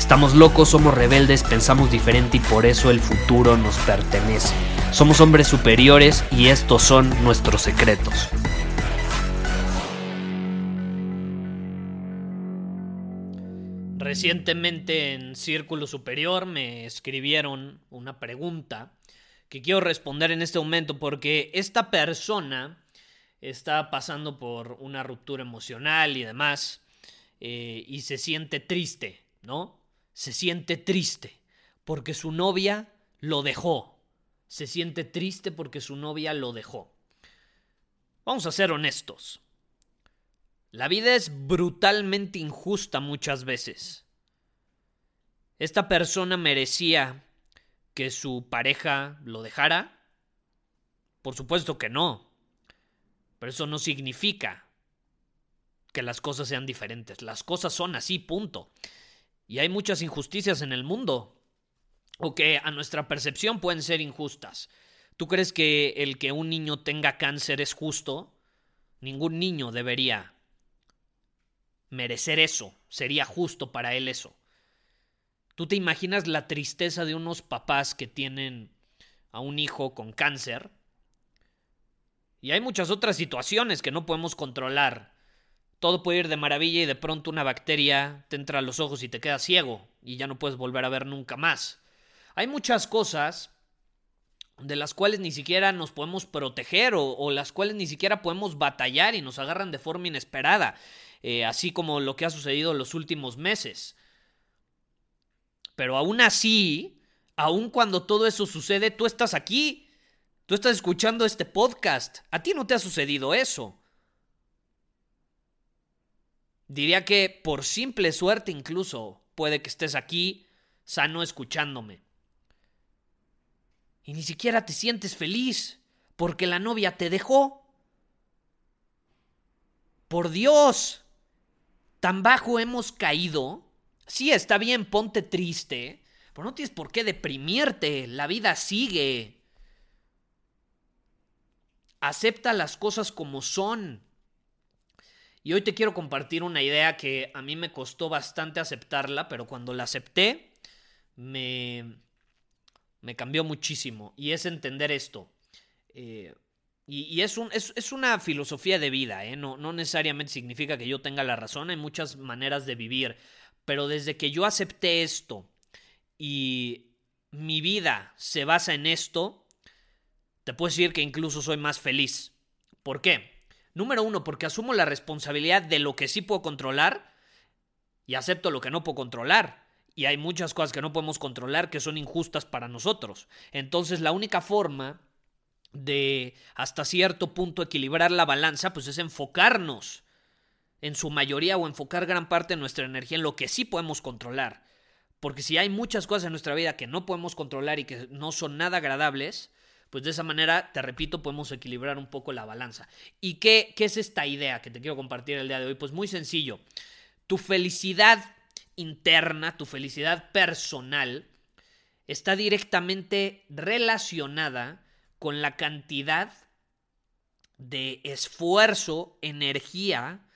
Estamos locos, somos rebeldes, pensamos diferente y por eso el futuro nos pertenece. Somos hombres superiores y estos son nuestros secretos. Recientemente en Círculo Superior me escribieron una pregunta que quiero responder en este momento porque esta persona está pasando por una ruptura emocional y demás eh, y se siente triste, ¿no? Se siente triste porque su novia lo dejó. Se siente triste porque su novia lo dejó. Vamos a ser honestos. La vida es brutalmente injusta muchas veces. ¿Esta persona merecía que su pareja lo dejara? Por supuesto que no. Pero eso no significa que las cosas sean diferentes. Las cosas son así, punto. Y hay muchas injusticias en el mundo. O que a nuestra percepción pueden ser injustas. ¿Tú crees que el que un niño tenga cáncer es justo? Ningún niño debería merecer eso, sería justo para él eso. ¿Tú te imaginas la tristeza de unos papás que tienen a un hijo con cáncer? Y hay muchas otras situaciones que no podemos controlar. Todo puede ir de maravilla y de pronto una bacteria te entra a los ojos y te quedas ciego y ya no puedes volver a ver nunca más. Hay muchas cosas de las cuales ni siquiera nos podemos proteger o, las cuales ni siquiera podemos batallar y nos agarran de forma inesperada. Eh, así como lo que ha sucedido en los últimos meses. Pero aún así, aún cuando todo eso sucede, tú estás aquí, tú estás escuchando este podcast, a ti no te ha sucedido eso. Diría que por simple suerte incluso puede que estés aquí sano escuchándome. Y ni siquiera te sientes feliz porque la novia te dejó. Por Dios, tan bajo hemos caído. Sí, está bien, ponte triste, pero no tienes por qué deprimirte, la vida sigue. Acepta las cosas como son. Y hoy te quiero compartir una idea que a mí me costó bastante aceptarla, pero cuando la acepté me, me cambió muchísimo. Y es entender esto. Eh, y, es, un, es, una filosofía de vida, ¿eh? no, no necesariamente significa que yo tenga la razón, hay muchas maneras de vivir, pero desde que yo acepté esto y mi vida se basa en esto, te puedo decir que incluso soy más feliz. ¿Por qué? Número uno, porque asumo la responsabilidad de lo que sí puedo controlar y acepto lo que no puedo controlar. Y hay muchas cosas que no podemos controlar que son injustas para nosotros. Entonces la única forma de hasta cierto punto equilibrar la balanza, pues es enfocarnos en su mayoría o enfocar gran parte de nuestra energía en lo que sí podemos controlar. Porque si hay muchas cosas en nuestra vida que no podemos controlar y que no son nada agradables, pues de esa manera, te repito, podemos equilibrar un poco la balanza. ¿Y qué, qué es esta idea que te quiero compartir el día de hoy? Pues muy sencillo. Tu felicidad interna, tu felicidad personal, está directamente relacionada con la cantidad de esfuerzo, energía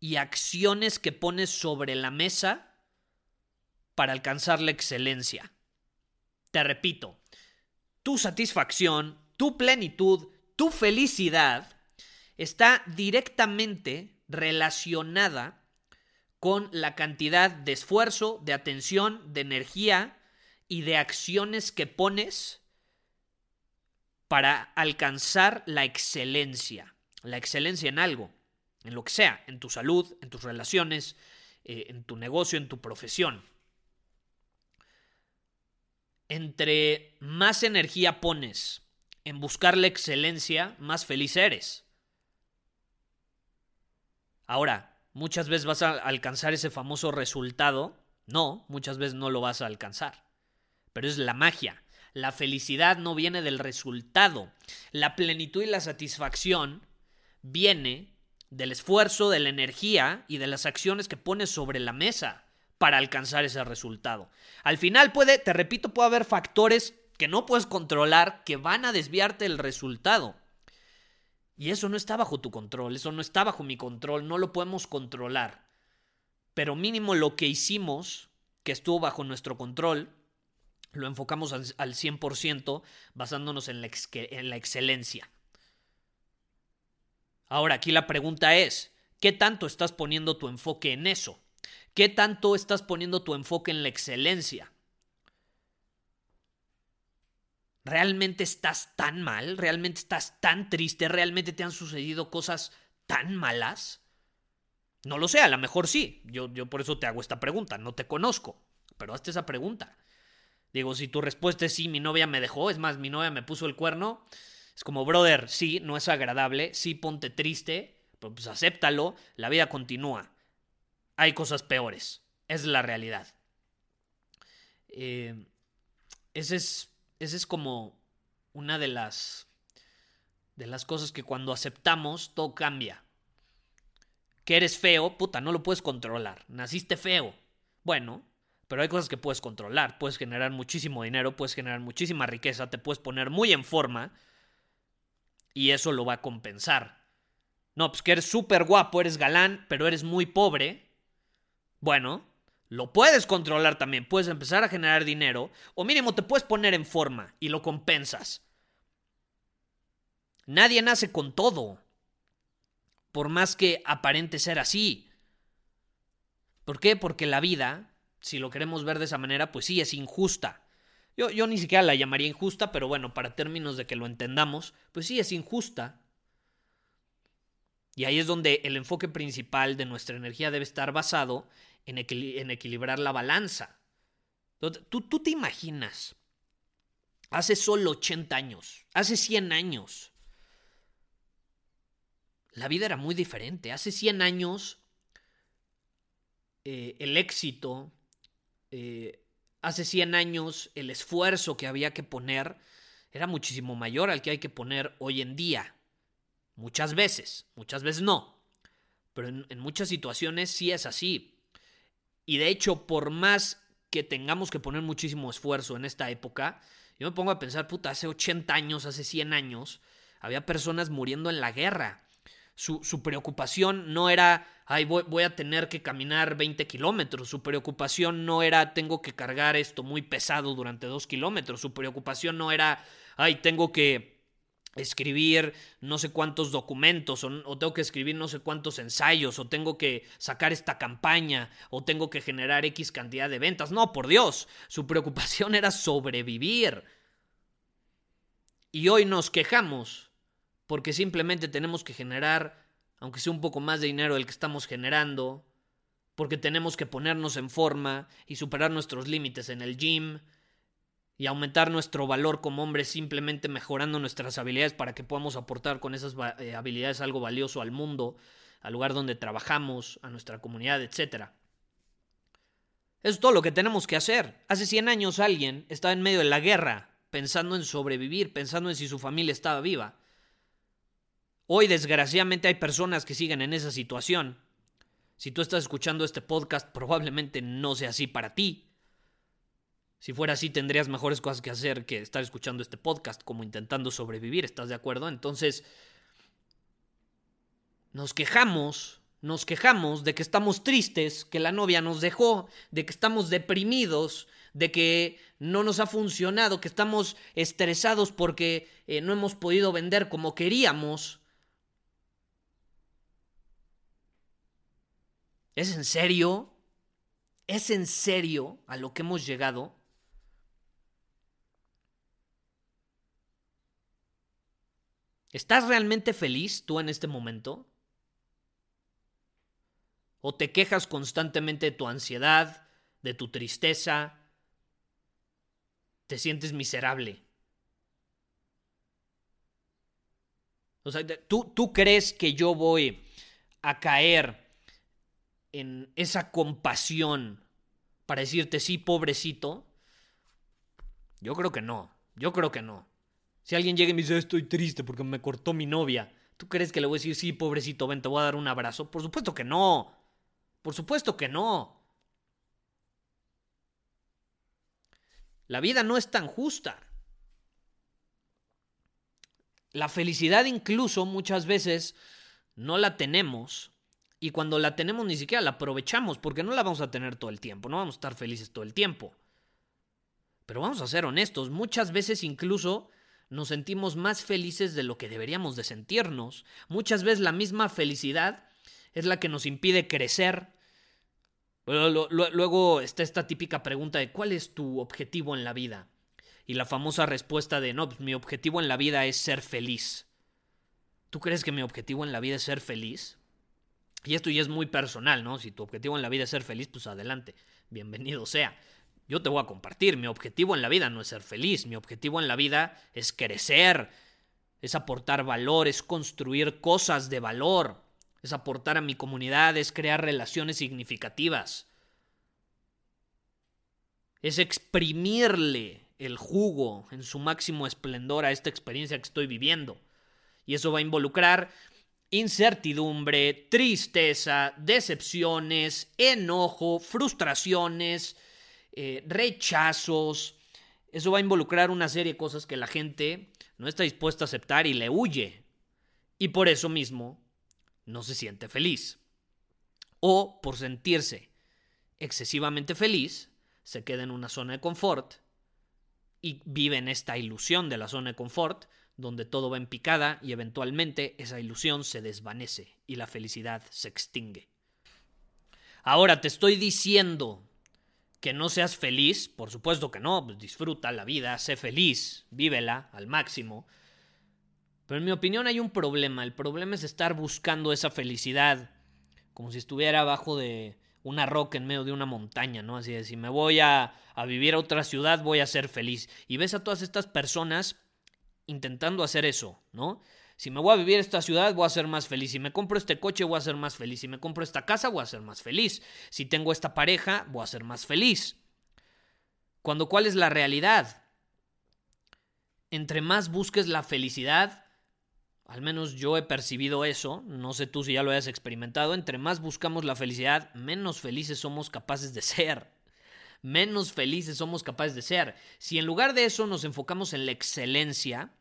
y acciones que pones sobre la mesa para alcanzar la excelencia. Te repito, tu satisfacción, tu plenitud, tu felicidad está directamente relacionada con la cantidad de esfuerzo, de atención, de energía y de acciones que pones para alcanzar la excelencia. La excelencia en algo, en lo que sea, en tu salud, en tus relaciones, eh, en tu negocio, en tu profesión. Entre más energía pones en buscar la excelencia, más feliz eres. Ahora, muchas veces vas a alcanzar ese famoso resultado. No, muchas veces no lo vas a alcanzar. Pero es la magia. La felicidad no viene del resultado. La plenitud y la satisfacción viene del esfuerzo, de la energía y de las acciones que pones sobre la mesa para alcanzar ese resultado. Al final puede, te repito, puede haber factores que no puedes controlar que van a desviarte el resultado. Y eso no está bajo tu control, eso no está bajo mi control, no lo podemos controlar. Pero mínimo lo que hicimos, que estuvo bajo nuestro control, lo enfocamos al, 100% basándonos en la, en la excelencia. Ahora, aquí la pregunta es, ¿qué tanto estás poniendo tu enfoque en eso? ¿Qué tanto estás poniendo tu enfoque en la excelencia? ¿Realmente estás tan mal? ¿Realmente estás tan triste? ¿Realmente te han sucedido cosas tan malas? No lo sé, a lo mejor sí. Yo, yo por eso te hago esta pregunta. No te conozco, pero hazte esa pregunta. Digo, si tu respuesta es sí, mi novia me dejó, es más, mi novia me puso el cuerno, es como, brother, sí, no es agradable, sí, ponte triste, pero pues acéptalo, la vida continúa. Hay cosas peores, es la realidad. Eh, ese es esa es como una de las de las cosas que cuando aceptamos todo cambia. Que eres feo, puta, no lo puedes controlar. Naciste feo. Bueno, pero hay cosas que puedes controlar. Puedes generar muchísimo dinero, puedes generar muchísima riqueza, te puedes poner muy en forma y eso lo va a compensar. No, pues que eres súper guapo, eres galán, pero eres muy pobre. Bueno, lo puedes controlar también, puedes empezar a generar dinero o mínimo te puedes poner en forma y lo compensas. Nadie nace con todo, por más que aparente ser así. ¿Por qué? Porque la vida, si lo queremos ver de esa manera, pues sí, es injusta. Yo, yo ni siquiera la llamaría injusta, pero bueno, para términos de que lo entendamos, pues sí, es injusta. Y ahí es donde el enfoque principal de nuestra energía debe estar basado en, equilibrar la balanza. ¿Tú, tú te imaginas, hace solo 80 años, hace 100 años, la vida era muy diferente. Hace 100 años, eh, el éxito, eh, hace 100 años, el esfuerzo que había que poner era muchísimo mayor al que hay que poner hoy en día. Muchas veces, muchas veces no. Pero en muchas situaciones sí es así. Y de hecho, por más que tengamos que poner muchísimo esfuerzo en esta época, yo me pongo a pensar, puta, hace 80 años, hace 100 años, había personas muriendo en la guerra. Su, preocupación no era, ay, voy, voy, a tener que caminar 20 kilómetros. Su preocupación no era, tengo que cargar esto muy pesado durante dos kilómetros. Su preocupación no era, ay, tengo que escribir no sé cuántos documentos o, tengo que escribir no sé cuántos ensayos o tengo que sacar esta campaña o tengo que generar X cantidad de ventas. No, por Dios, su preocupación era sobrevivir. Y hoy nos quejamos porque simplemente tenemos que generar, aunque sea un poco más de dinero del que estamos generando, porque tenemos que ponernos en forma y superar nuestros límites en el gym, y aumentar nuestro valor como hombres simplemente mejorando nuestras habilidades para que podamos aportar con esas eh, habilidades algo valioso al mundo, al lugar donde trabajamos, a nuestra comunidad, etc. Eso es todo lo que tenemos que hacer. Hace 100 años alguien estaba en medio de la guerra, pensando en sobrevivir, pensando en si su familia estaba viva. Hoy, desgraciadamente, hay personas que siguen en esa situación. Si tú estás escuchando este podcast, probablemente no sea así para ti. Si fuera así, tendrías mejores cosas que hacer que estar escuchando este podcast, como intentando sobrevivir, ¿estás de acuerdo? Entonces, nos quejamos, nos quejamos de que estamos tristes, que la novia nos dejó, de que estamos deprimidos, de que no nos ha funcionado, que estamos estresados porque eh, no hemos podido vender como queríamos. ¿Es en serio? ¿Es en serio a lo que hemos llegado? ¿Estás realmente feliz tú en este momento? ¿O te quejas constantemente de tu ansiedad, de tu tristeza, te sientes miserable. O sea, ¿tú, tú crees que yo voy a caer en esa compasión para decirte sí, pobrecito? Yo creo que no. Yo creo que no. Si alguien llega y me dice estoy triste porque me cortó mi novia, ¿tú crees que le voy a decir sí, pobrecito, ven, te voy a dar un abrazo? Por supuesto que no. Por supuesto que no. La vida no es tan justa. La felicidad incluso muchas veces no la tenemos y cuando la tenemos ni siquiera la aprovechamos porque no la vamos a tener todo el tiempo, no vamos a estar felices todo el tiempo. Pero vamos a ser honestos, muchas veces incluso nos sentimos más felices de lo que deberíamos de sentirnos. Muchas veces la misma felicidad es la que nos impide crecer. Luego está esta típica pregunta de ¿cuál es tu objetivo en la vida? y la famosa respuesta de no, pues mi objetivo en la vida es ser feliz. ¿Tú crees que mi objetivo en la vida es ser feliz? Y esto ya es muy personal, ¿no? Si tu objetivo en la vida es ser feliz, pues adelante, bienvenido sea. Yo te voy a compartir, mi objetivo en la vida no es ser feliz, mi objetivo en la vida es crecer, es aportar valor, es construir cosas de valor, es aportar a mi comunidad, es crear relaciones significativas, es exprimirle el jugo en su máximo esplendor a esta experiencia que estoy viviendo. Y eso va a involucrar incertidumbre, tristeza, decepciones, enojo, frustraciones, eh, rechazos. Eso va a involucrar una serie de cosas que la gente no está dispuesta a aceptar y le huye. Y por eso mismo no se siente feliz. O por sentirse excesivamente feliz, se queda en una zona de confort y vive en esta ilusión de la zona de confort, donde todo va en picada y eventualmente esa ilusión se desvanece y la felicidad se extingue. Ahora te estoy diciendo que no seas feliz, por supuesto que no, pues disfruta la vida, sé feliz, vívela al máximo. Pero en mi opinión hay un problema, el problema es estar buscando esa felicidad como si estuviera abajo de, una roca en medio de una montaña, ¿no? Así de, si me voy a, a vivir a otra ciudad, voy a ser feliz. Y ves a todas estas personas intentando hacer eso, ¿no? Si me voy a vivir esta ciudad, voy a ser más feliz. Si me compro este coche, voy a ser más feliz. Si me compro esta casa, voy a ser más feliz. Si tengo esta pareja, voy a ser más feliz. Cuando, ¿cuál es la realidad? Entre más busques la felicidad, al menos yo he percibido eso, no sé tú si ya lo hayas experimentado, entre más buscamos la felicidad, menos felices somos capaces de ser. Menos felices somos capaces de ser. Si en lugar de eso nos enfocamos en la excelencia,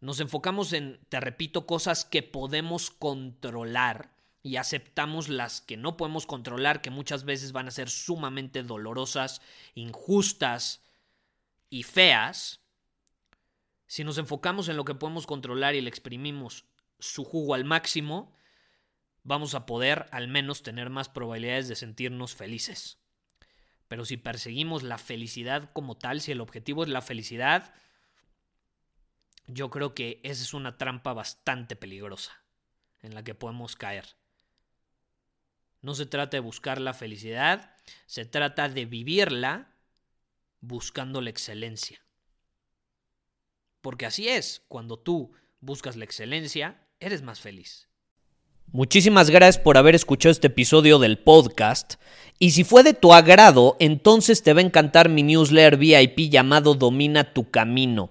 nos enfocamos en, te repito, cosas que podemos controlar y aceptamos las que no podemos controlar, que muchas veces van a ser sumamente dolorosas, injustas y feas, si nos enfocamos en lo que podemos controlar y le exprimimos su jugo al máximo, vamos a poder al menos tener más probabilidades de sentirnos felices. Pero si perseguimos la felicidad como tal, si el objetivo es la felicidad, yo creo que esa es una trampa bastante peligrosa en la que podemos caer. No se trata de buscar la felicidad, se trata de vivirla buscando la excelencia. Porque así es, cuando tú buscas la excelencia, eres más feliz. Muchísimas gracias por haber escuchado este episodio del podcast. Y si fue de tu agrado, entonces te va a encantar mi newsletter VIP llamado Domina tu Camino.